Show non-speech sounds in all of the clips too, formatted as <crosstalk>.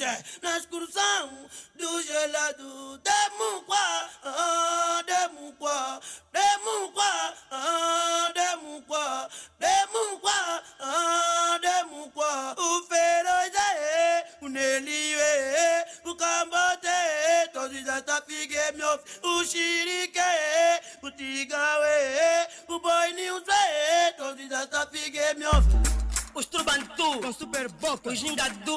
aonde? Na excursão do gelado. Demu qua, ah, demu qua, ah, demu qua, demu qua, ah, demu qua. O feroz é, o Nelio é, o cambote é, todos tá figue meu o xirique é, o tigão é, o boi news é, todos tá figue meu os trubantu, com super boca, os gingadu,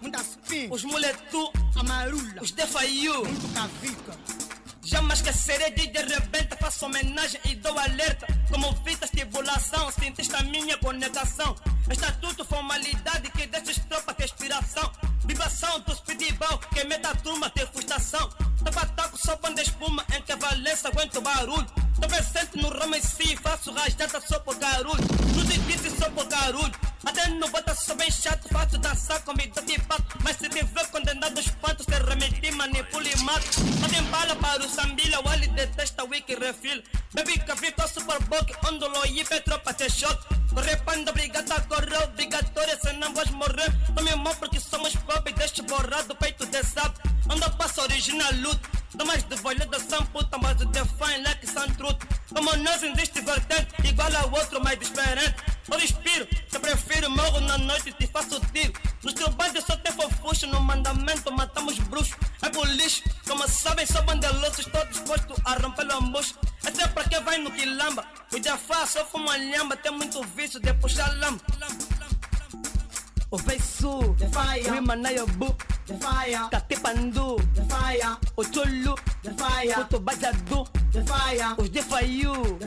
muita spin, os muletu, amarula, os defaiu, muito cavica. Jamais esquecerei de de repente faço homenagem e dou alerta. Como fita estimulação, cientista minha conexão Estatuto, formalidade que deixa tropa de inspiração Vibração dos pedibal que meta a turma de frustração. Tapa taco só quando espuma em que valência aguento barulho Tô presente no ramo em si, faço rajada só por barulho No difícil só por barulho Até no bota sou bem chato, faço dançar com me de pato. Mas se tiver condenado os pantos, te remeti, manipulo e mato Mas bala para o sambila, o ali detesta o wiki refil Baby café com super book, ondolo e tropa te shot. Correpanda, obrigada, correu, obrigatória, senão vais morrer. Tome mão porque somos pop e deixa borrado o peito de sapo. Anda passa original luto mais de bolhada, são puta, mas o define like são truth. Como nós existe vertente, igual ao outro, mais diferente. Eu respiro, se prefiro, morro na noite e te faço tiro. Nos teus bandos só tem fofuxo, no mandamento matamos bruxos sabem, sou bandelosos, estou disposto a romper o ambush. Esse é pra quem vai no quilamba O Jafá só fuma lhamba, tem muito vício de puxar lamba o Imanayabu, The fire, Katipandu, o Chulu, o Tobajadu, os Defaiu.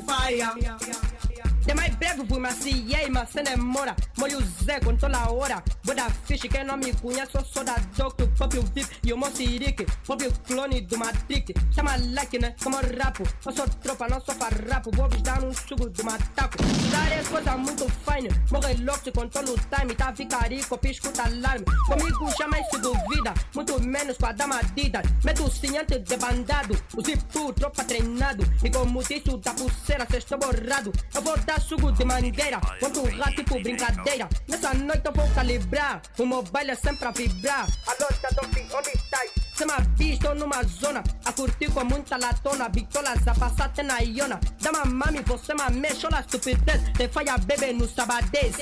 Fire. Demais breve, fui maciei, mas sem demora. Molho Zé com a hora. Vou dar ficha, quem não me conhece, eu sou da Doctor, próprio VIP e o Mossirique, próprio clone do Matrix. Chama like, né? Como rapo. Eu sou tropa, não sou farrapo. Vou dar um sugo do mataco. Dar é coisa muito fine. Morre louco, se controla o time. Tá ficarico, pisco tá alarme. Comigo jamais se duvida, muito menos com a dama Adidas. Medo o cinhante de bandado, o zipu, tropa treinado. E como disse o da pulseira, cê estou borrado. Eu vou dar sugo de mangueira, quanto rato tipo brincadeira. Nessa noite eu vou calibrar, o mobile é sempre a vibrar. Alô, Tadofi, onde estás? Se me visto numa zona, a curtir com muita latona, bitolas a passar até na iona. Dá mami, você me mexe, olha a estupidez, te falha bebê no sabadez.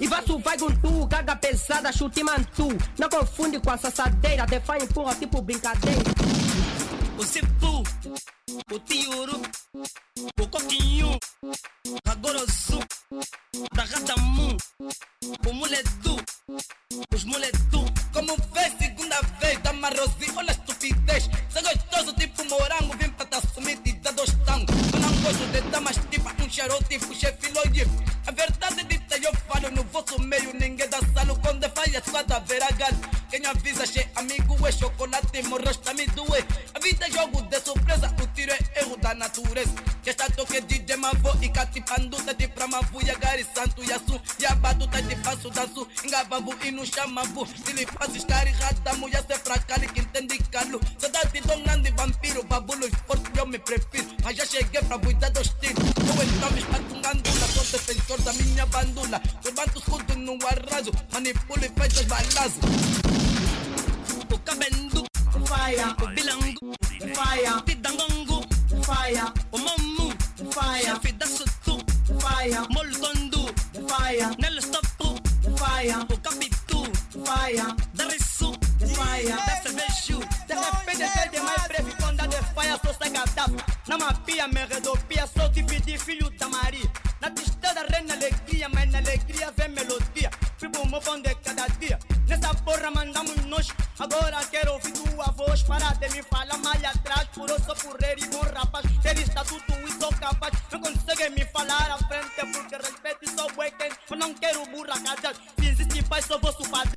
E vaso vai com tu, carga pesada, chute mantu. Não confunde com a sassadeira, de fa empurra tipo brincadeira. o Cipu, o Tiuru, o Coquinho, a Gorosu, da Radamu, o Muledu, os Muledu. Como vê, segunda vez, dá uma rosinha, olha a estupidez. Sou gostoso tipo morango, vim pra tá sumir e dar dois tangos. Eu não gosto de damas tipo um charuto, tipo chefe Lloyd. A verdade dita eu falo no vosso meio, ninguém dá salo. Quando faz a sua da vera galho. Quem avisa, che amigo, é chocolate, morros tá me doer. A vida é jogo de surpresa, o tiro é erro da natureza. Que está toque DJ Mavo e Catipandu, tá de pra Mavu, e Agari Santo. E Abadu, tá de passo, danço, engavavu e no chamavu. Se lhe faz estar errado, a mulher se fracale, que entende calo. Saudade de um grande vampiro, babulo forte, eu me prefiro. Mas já cheguei pra cuidar dos tiros. Eu então me espatungando, sou defensor da minha bandula. Levanto o escudo no arraso, manipulo e fecho os balazos. o Cabendu, The fire, o Bilangu, the fire, o Tidangongu, the fire, o Mamu, the fire, chefe da Sutu, the fire, Molutondu, the fire, Nelo Stopu, the fire, o Capitu, the fire, da Rissu, the fire. da Cerveju. De repente, sei demais breve, quando a de faia, gaddafi. Na mapia, me redopia, sou dividi, filho da Maria. Na tristeza, reina alegria, mas na alegria vem melodia. Fico pão de cada dia. Nessa porra, mandamos nós. Agora quero ouvir tua voz. Para de me falar mais atrás. Por eu sou porreiro e bom rapaz. Ter estatuto e sou capaz. Não consegue me falar à frente, porque respeito e sou weekend. Mas não quero burra casar. Se existe pai, sou vosso padre.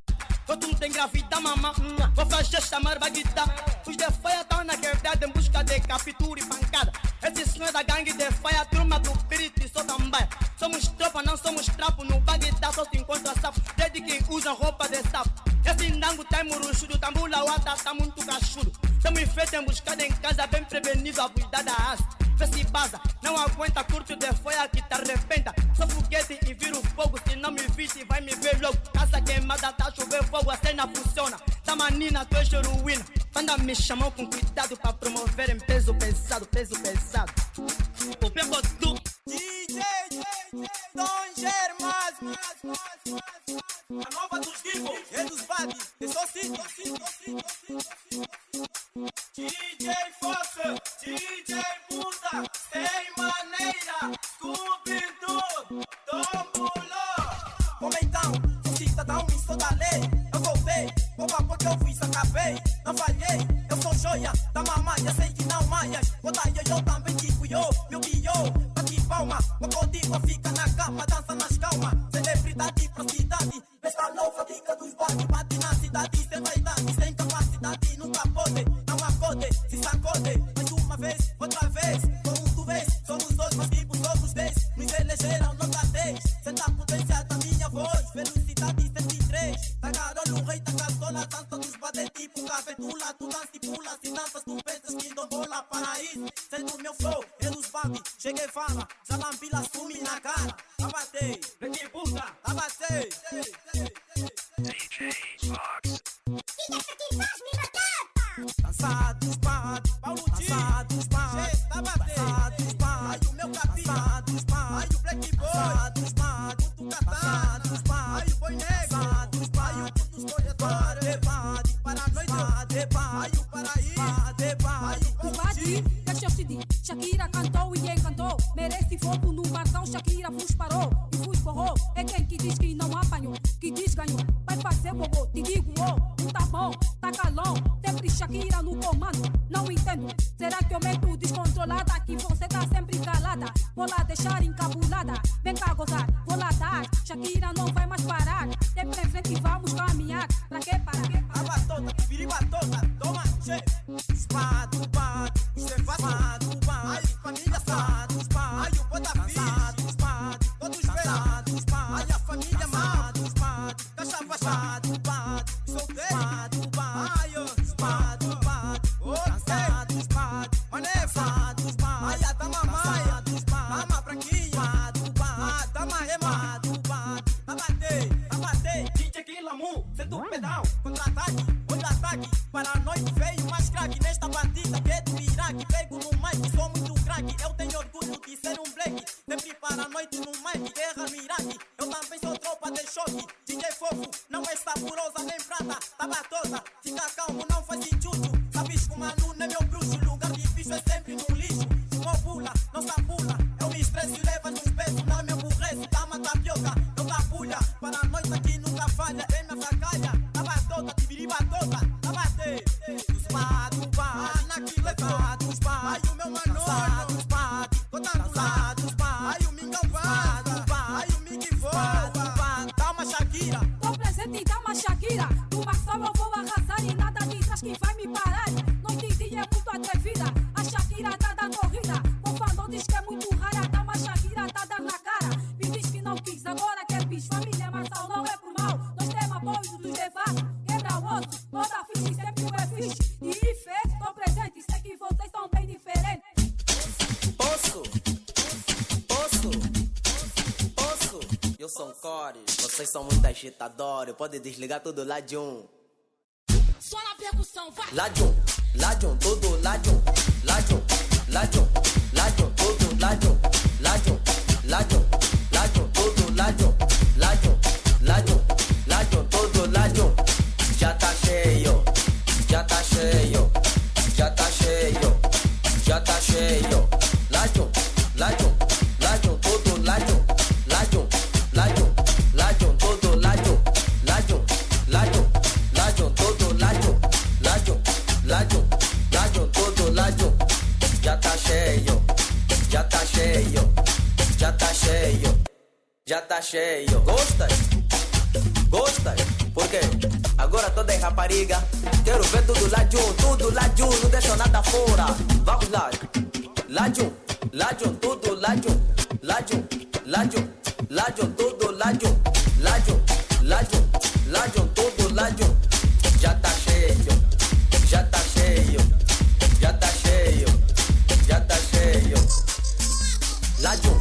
Quando não tem gravida, mamã, vou fazer chamar baguita. Os de faia estão na quebrada em busca de captura e pancada. Esses são da gangue de faia, turma do pirito também. Somos tropa não somos trapo, no bag da só se encontra sapo. Desde que usa roupa de sapo. Esse nango tá muruchudo, tambula wata tá muito cachudo. Tamo feito emboscada em casa, bem prevenido, a cuidar da asa. Vê se baza, não aguenta, curte de folha que te arrebenta. Sou foguete e viro fogo, se não me visse, vai me ver logo. Casa queimada, tá chover fogo, a cena funciona. Tá manina, tu és heroína. Banda me chamou com cuidado pra promoverem peso pesado, peso pesado. O pego do DJ, Don Germas, a nova dos Divo, é dos Bad, é só sim, DJ Fox, DJ Buda, sem maneira, Scooby-Doo, Tombuló. Como então, sou cidadão e sou da lei, eu pouco a pouco eu fiz, acabei, não falhei, eu sou joia da mamãe, sei que bate. Dama remado, bate. Abatei, abatei. DJ Kilamu, sendo pedal. Contra-ataque, contra-ataque. Para noite veio mais craque nesta batida que é do Iraque. Pego no mic, sou muito craque. Eu tenho orgulho de ser um black. Sempre para a noite no mic, guerra no Iraque. Eu também sou tropa de choque. DJ fofo, não é saborosa nem prata. Tava toda, fica calmo, não faz injusto. Para a Pode desligar tudo lá de um. Só na percussão, vai. Lá já tá cheio, já tá cheio. Gostas? Gostas? Por quê? Agora toda é rapariga. Quero ver tudo lá de um, tudo lá de um, não deixa nada fora. Vamos lá. Lá de um, lá de um, tudo lá de um, lá de um, lá de um, Lajon, todo lajon, lajon, lajon, lajon, todo lajon. Já tá cheio, já tá cheio, já tá cheio, já tá cheio. Lajon, lajon,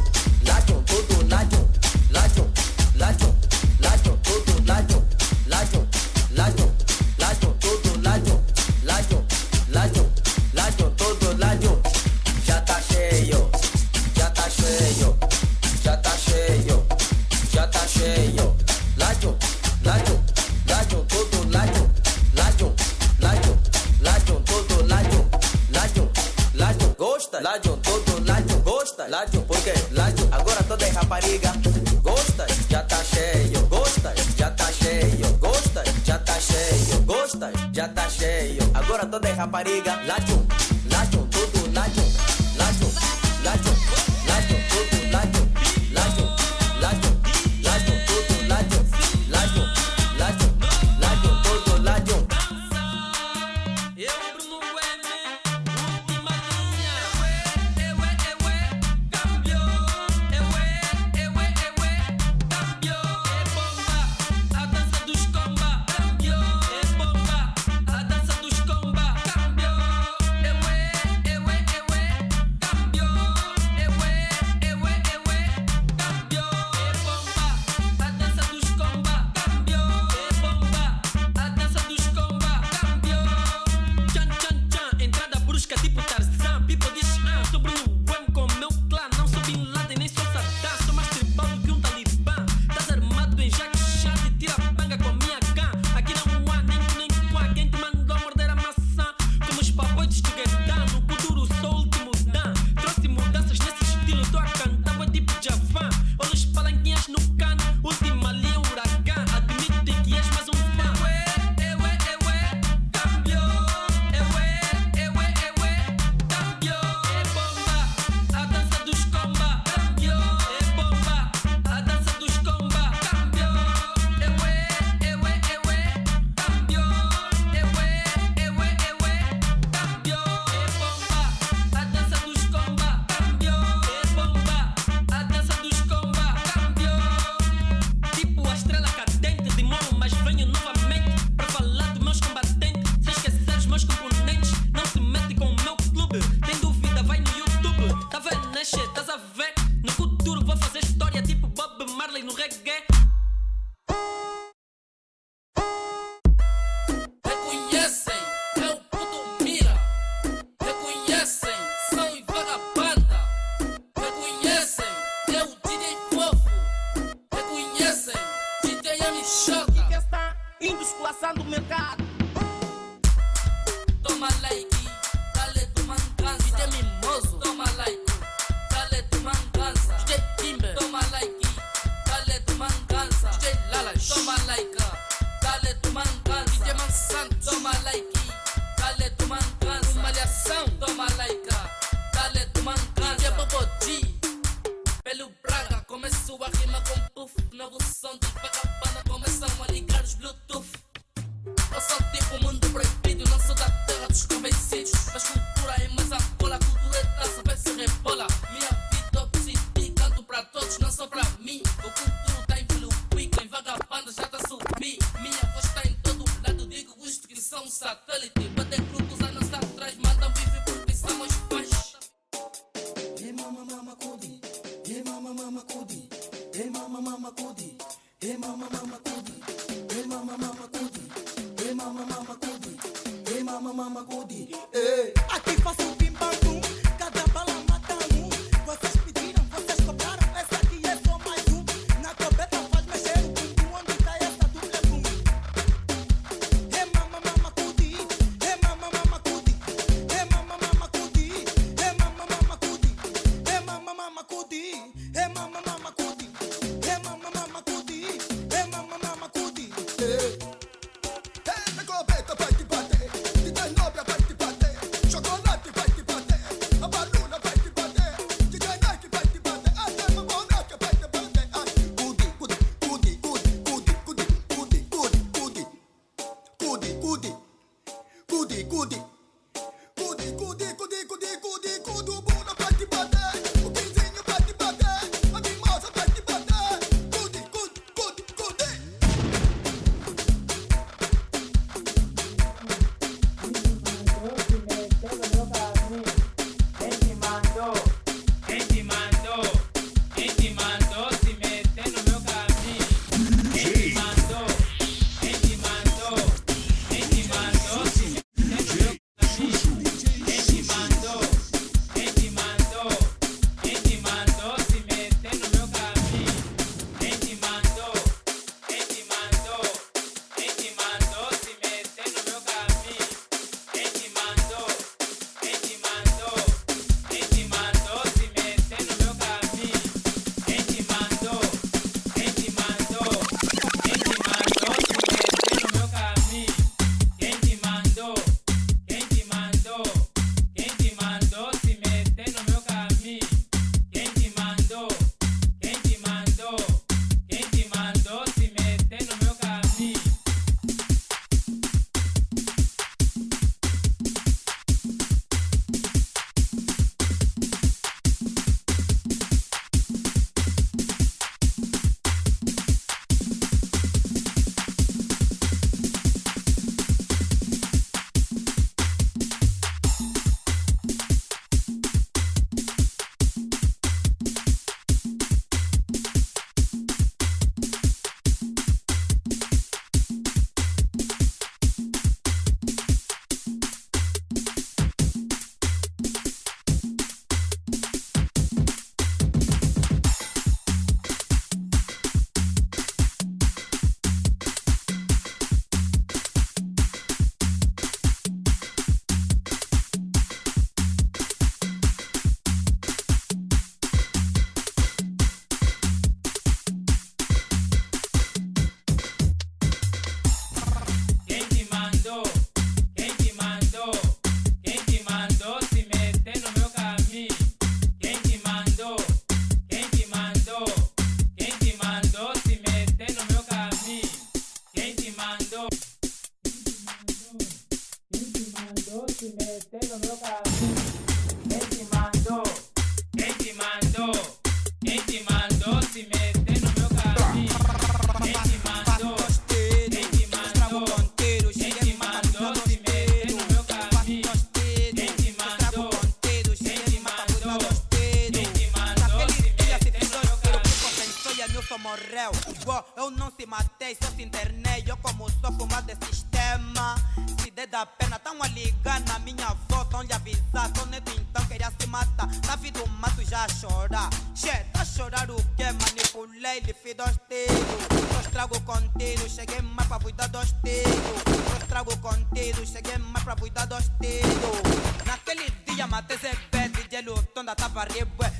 morreu. Uó, eu não se matei, só se internei. Eu como sou fumado de sistema. Se der da pena, tão a ligar na minha tão lhe avisar. Tô neto então queria se matar. Na vida do mato já a chorar. Che, tá chorar o quê? Manipulei, lhe fiz dois tiros. Eu estrago contigo, cheguei mais pra cuidar dos tiros. Eu estrago contigo, cheguei mais pra cuidar dos tiros. Naquele dia matei Zebé, DJ Lutão da tava.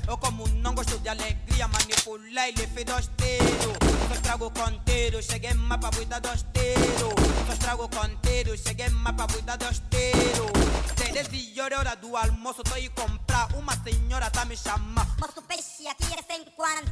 Eu como gosto de alegria, manipulei, dois tiros. Eu estrago contigo, cheguei cuidar dos tiros. Eu estrago contigo, cheguei cuidar dos tiros. Três e hora do almoço, tô aí comprar. Uma senhora tá me chamando. Moço peixe aqui 140.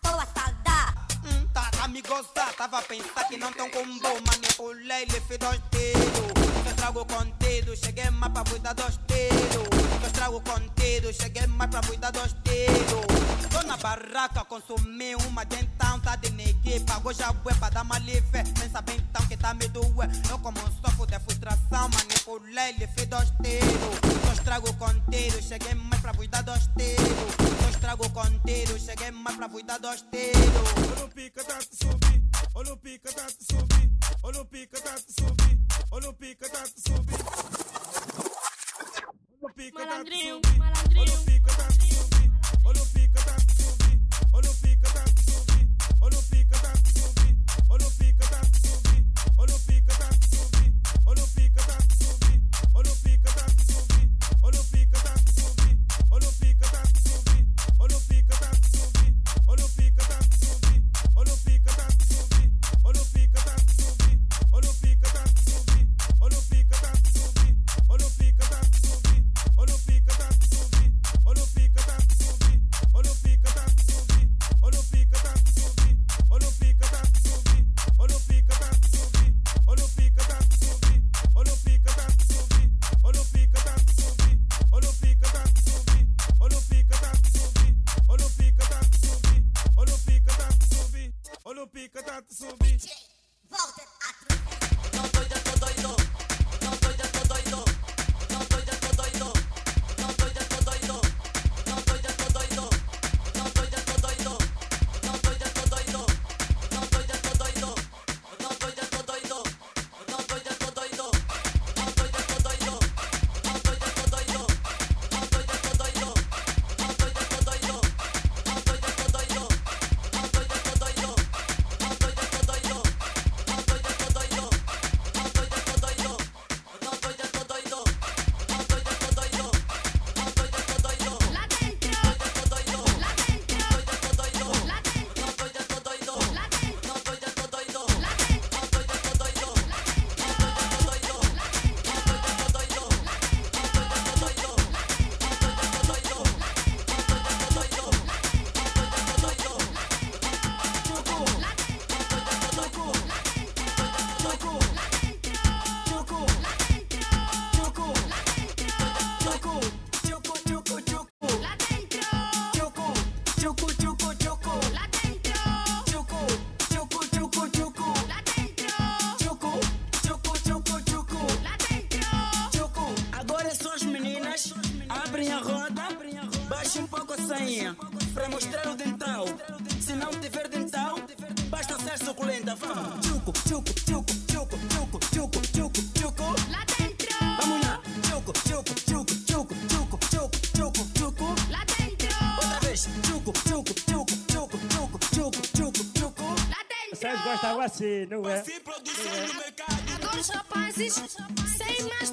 Tô a saldar. Hum, tá me gozar, tava a pensar que não tão com bom. Manipulei, lhe fiz dois tiros. Eu estrago contigo, cheguei mais pra cuidar dos tiros. Eu estrago contigo, cheguei mais pra cuidar dos tiros. Tô na barraca, consumi uma de então, tá de negue. Pagou já bué pra dar uma livre. Pensa bem então que tá me doer. Eu como sofro de frustração, manipulei, lhe fiz dois tiros. Eu estrago contigo, cheguei mais pra cuidar dos tiros. Eu estrago contigo, cheguei mais pra cuidar dos tiros. Pica, tá te subir. Olha o pica, tá te subir. Olha o pica, tá te subir. Olha o pica, tá te subir. Tá Malandrinho, malandrinho. Olha o pica, tá te subir. Olha o pica, tá te subir. Olha o pica, tá te subir. Olha o pica, tá te subir. Olha o pica, tá te subir. Olha o pica, tá te subir. Olha o pica, tá te subir. Olha o pica, tá te subir. Olha o pica, tá te subir. Olha o pica, tá te subir. Olha o pica, tá te subir. Olha o pica, tá te subir. Gostam assim, não é? Produção no mercado. Agora os rapazes, sem mais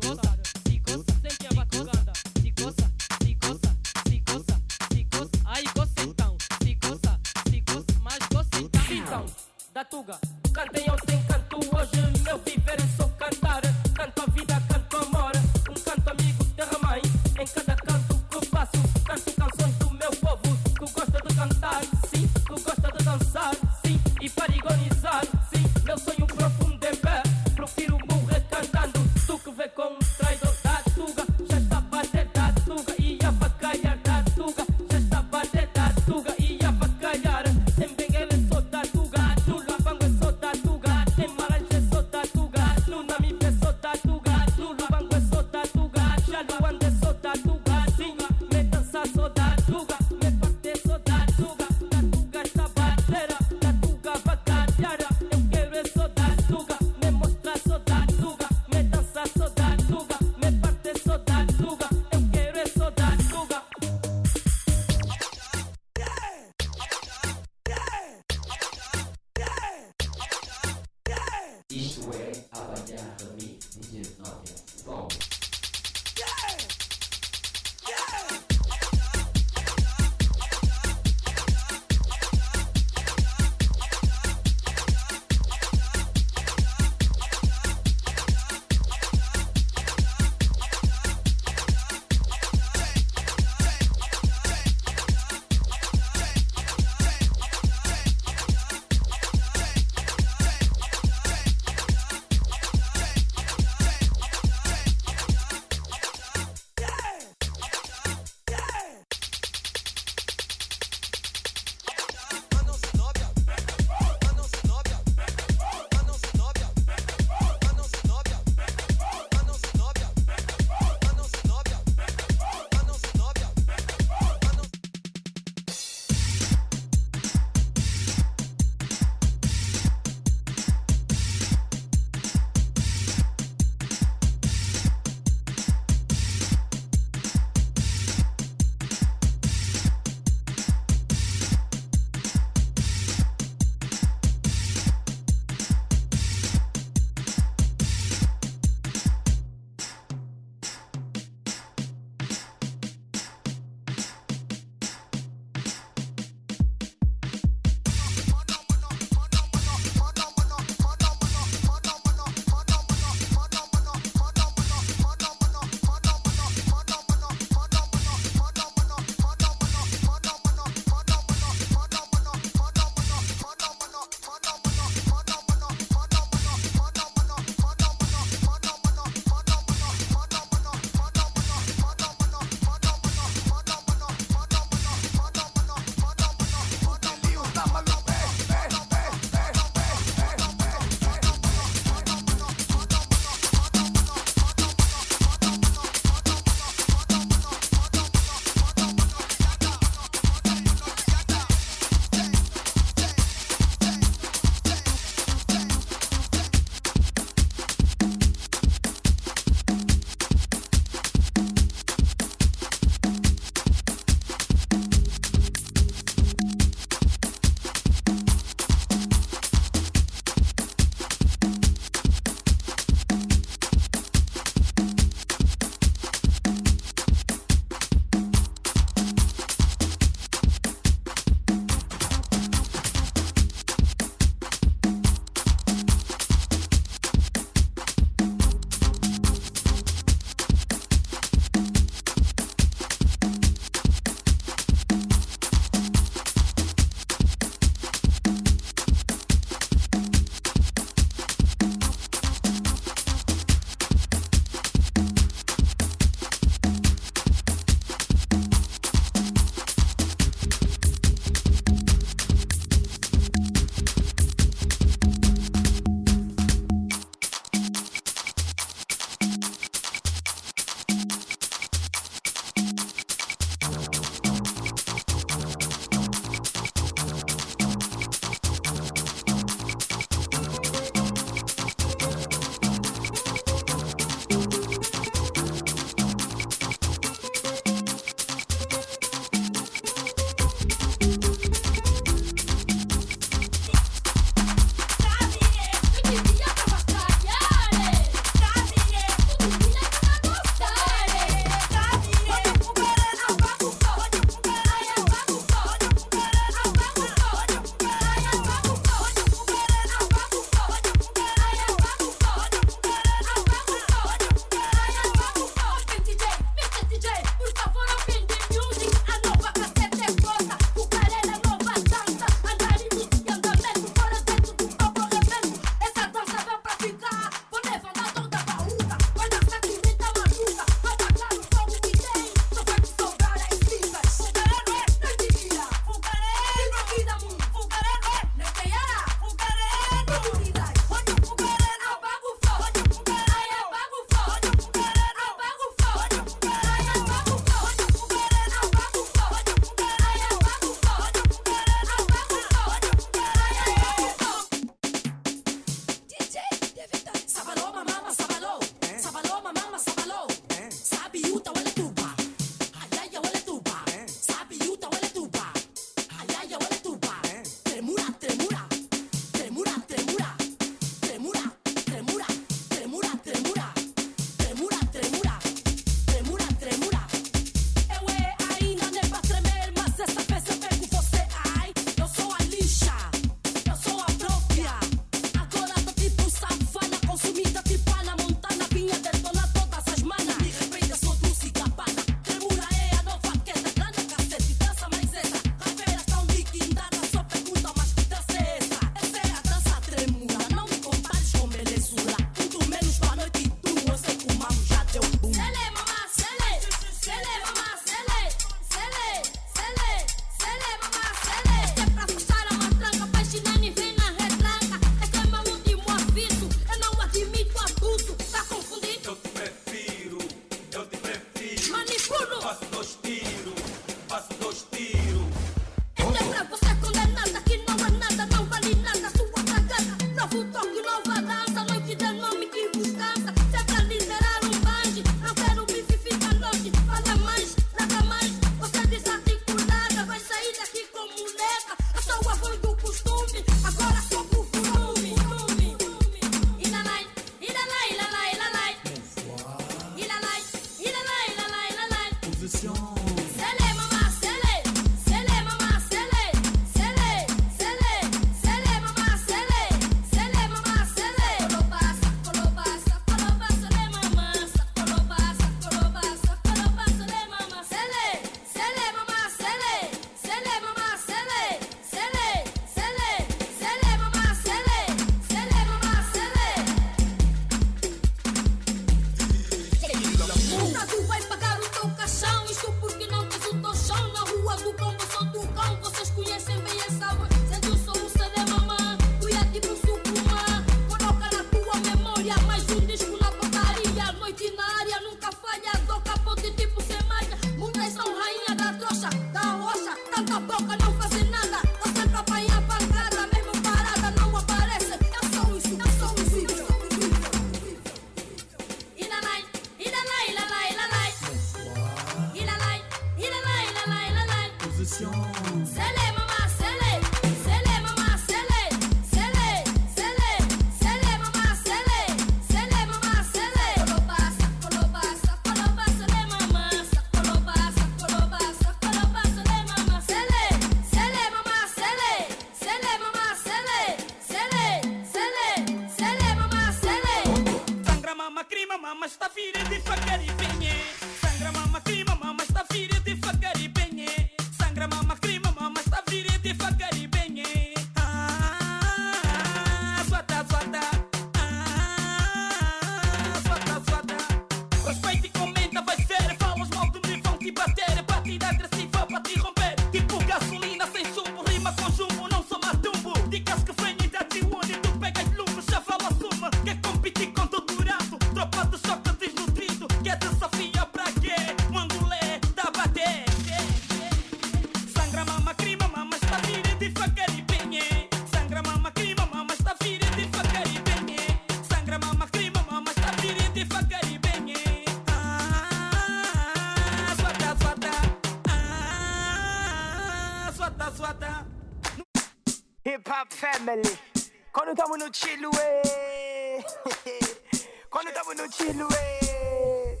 Quando tamo no tilo, eh. <laughs> Quando tamo no tilo, eh.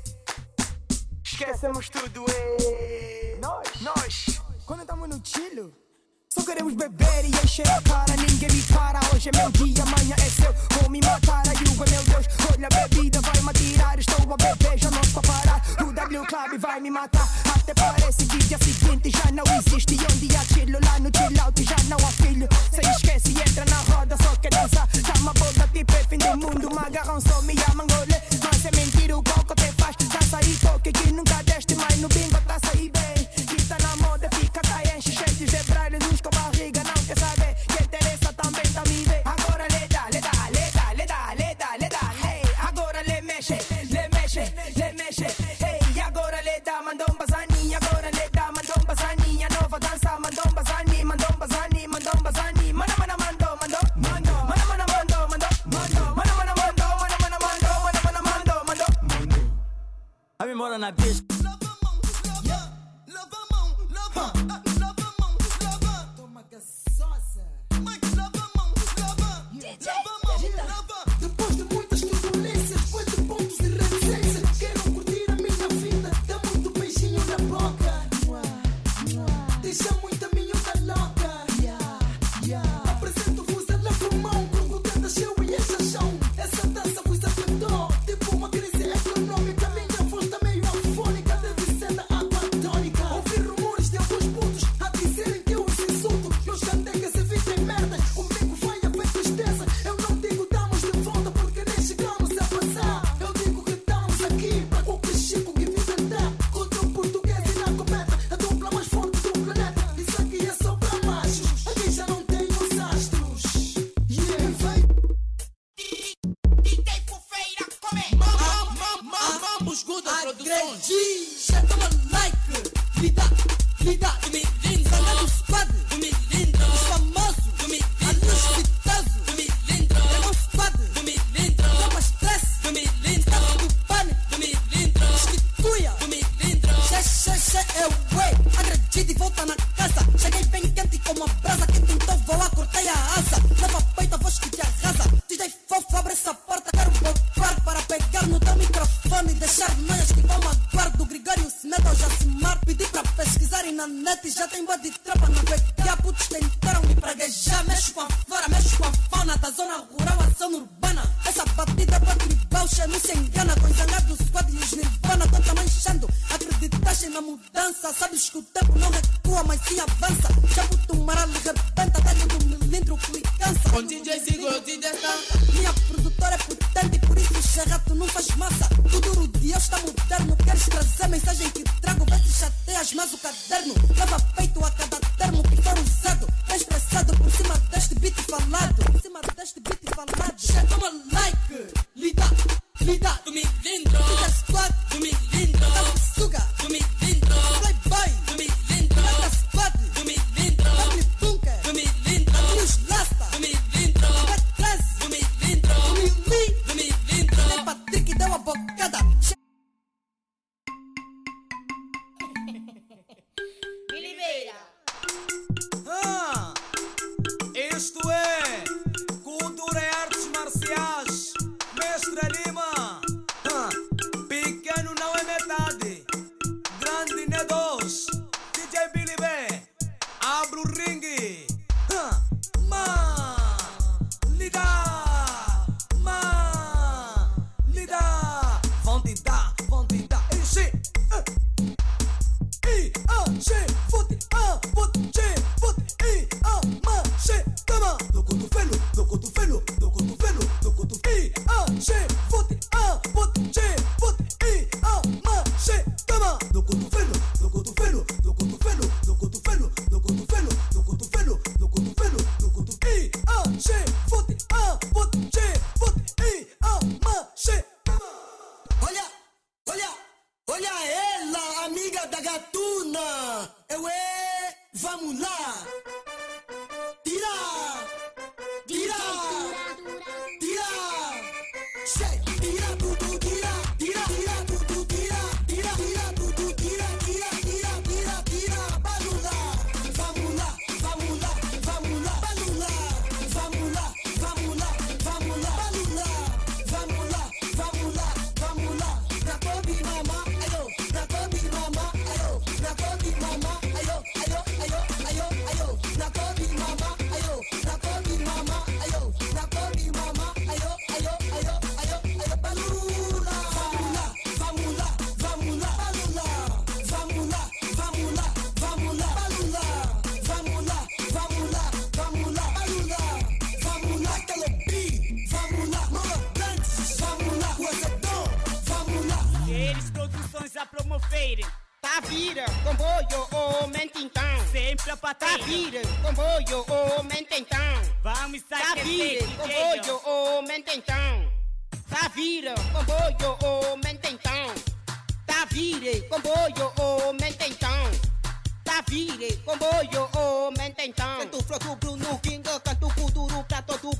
Esquecemos tudo, eh. Nós, nós. Quando tamo no tilo. Só queremos beber e encher a cara, ninguém me para. Hoje é meu dia, amanhã é seu. Vou me matar, a meu Deus. Olha a bebida, vai me atirar. Estou a beber, já não estou a parar. O W Club vai me matar. Até parece que dia seguinte já não existe. Onde há chilo lá no chill out já não há filho. Se esquece, entra na roda, só quer dançar. Chama a boda, tipo é fim do mundo. Me só me amam, olê. Mas é mentira o pouco até faz. Dança e toque que nunca deste, mas no bingo tá sair bem. Que tá na moda, bitch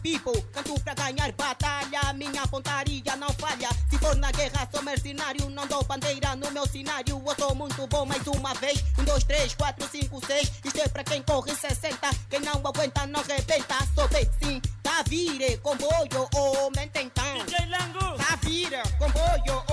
people. Canto pra ganhar batalha, minha pontaria não falha. Se for na guerra, sou mercenário, não dou bandeira no meu cenário. Eu sou muito bom mais uma vez. Um, dois, três, quatro, cinco, seis. Isto é pra quem corre 60. Quem não aguenta, não rebenta. Sou bem sim, tá vire, comboio, ô mentintão. DJ Lango. Tá vira, comboio,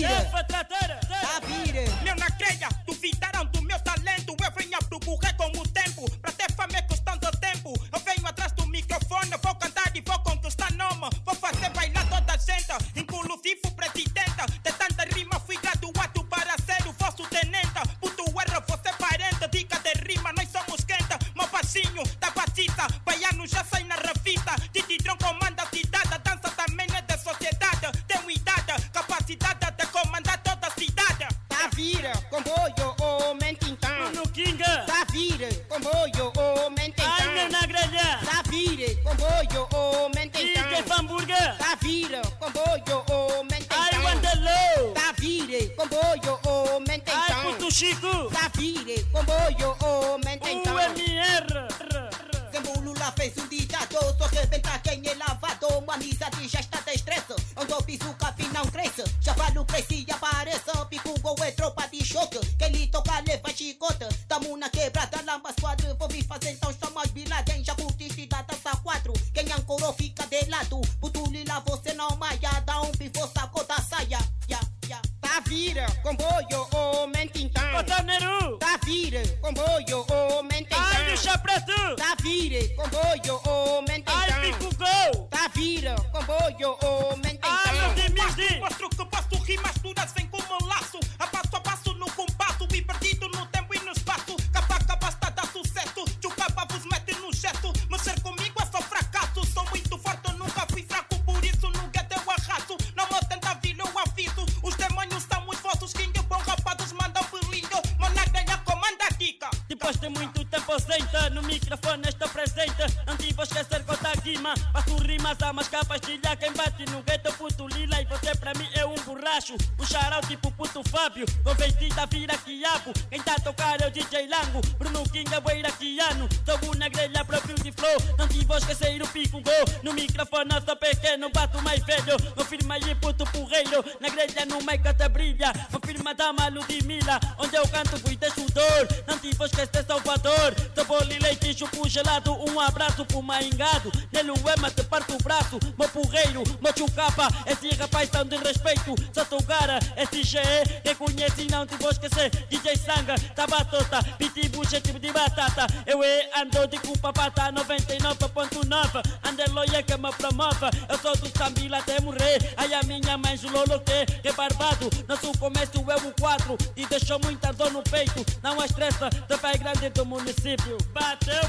vira. Tá vira. Meu na creia, duvidaram do meu talento. Eu venho a procurar com o tempo. Pra ter fama é custando tempo. Eu venho atrás do microfone. Vou cantar e vou conquistar nome. Vou fazer bailar toda a gente. Inclusive o presidente. De tanta rima fui graduado para ser o vosso tenente. Puto erro, você parente. Dica de rima, nós somos quente. Meu baixinho da batista. Baiano já sai na revista. Didi Tron comanda a cidade. Dança também é da sociedade. Tenho idade, capacidade bollo oh, o menteitan. Chicken hambúrguer. Tá vira com bollo oh, o menteitan. Ai, Wanderlou. Tá vire com bollo oh, o menteitan. Ai, Puto Chico. Tá vire com bollo o menteitan. UMR. Er. Lula fez um ditador, só arrebenta quem é lavador. amizade já está destressa, andou capim não cresça. Chavalo cresce e apareça, pico gol é tropa de choque. Quem lhe toca leva chicota, tamo na quebrada, lamba Ancorou fica de lado. Puto lila você não maia. Dá um pivô, sacou da saia. Ya, ya. Tá vira, comboio, ô mentintão. Cotoneiro. Tá vira, comboio, ô mentintão. Ai, bicha preto. Tá vira, comboio, ô mentintão. Ai, pico gol. Tá vira, comboio, ô mentintão. Rimas a mais capastilha. Quem bate no gueto, puto lila. E você pra mim é um borracho. Um charal tipo puto Fábio. Com vestida vira quiabo. Quem tá tocar é o DJ Lango. Bruno King é o iraquiano. Sou na grelha próprio de flow. Não te vou esquecer o pico gol. No microfone eu sou pequeno, bato mais velho. Confirma aí, puto porreiro. Na grelha no meio que brilha. Confirma dama Ludmilla. Onde eu canto fui deixo dor. Não te vou esquecer leite chupo gelado. Um abraço pro maingado. Nele o ema te parto o braço. Meu porreiro, meu chucapa. Esse rapaz tão de respeito. Cara, esse GE. Reconhece não te vou esquecer. DJ Sanga, tá batota. Pitbull, tipo de batata. Eu é ando de culpa pata 99.9. Anderloia que me promove. Eu sou do Sambila até morrer. Aí a minha mãe julou que que barbado. Nosso começo é o 4 e deixou muita dor no peito. Não há estressa, pai grande do município. Bateu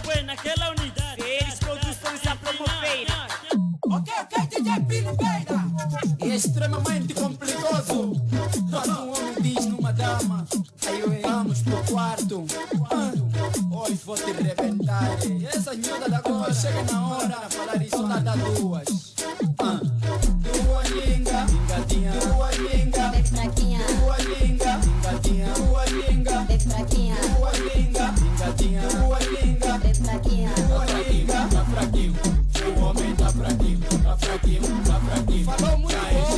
eles Produções a promover. Ok, ok, DJ Pino Beira. É extremamente complicado. Quando um homem diz numa dama, aí vamos pro quarto. Hoje vou te rebentar. Essa miúda da cor chega na hora falar isso tá da duas. Ah. Duas linga, duas linga, duas linga linda, fraquinha, tua linda, lingadinha, tua linda, fraquinha, tua linda, tá fraquinho, pra homem tá fraquinho, tá fraquinho, tá fraquinho, falou muito.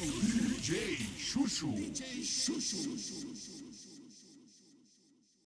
Chuchu, DJ Chuchu. DJ Chuchu.